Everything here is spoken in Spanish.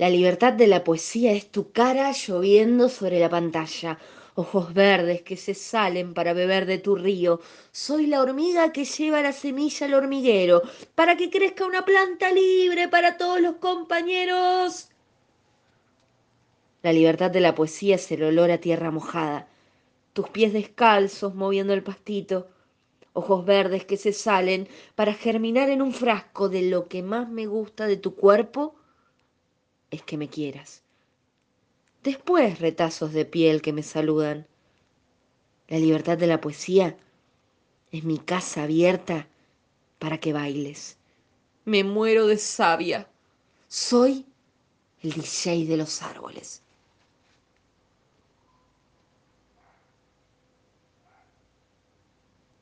La libertad de la poesía es tu cara lloviendo sobre la pantalla, ojos verdes que se salen para beber de tu río. Soy la hormiga que lleva la semilla al hormiguero para que crezca una planta libre para todos los compañeros. La libertad de la poesía es el olor a tierra mojada, tus pies descalzos moviendo el pastito, ojos verdes que se salen para germinar en un frasco de lo que más me gusta de tu cuerpo es que me quieras. Después retazos de piel que me saludan. La libertad de la poesía es mi casa abierta para que bailes. Me muero de sabia. Soy el DJ de los árboles.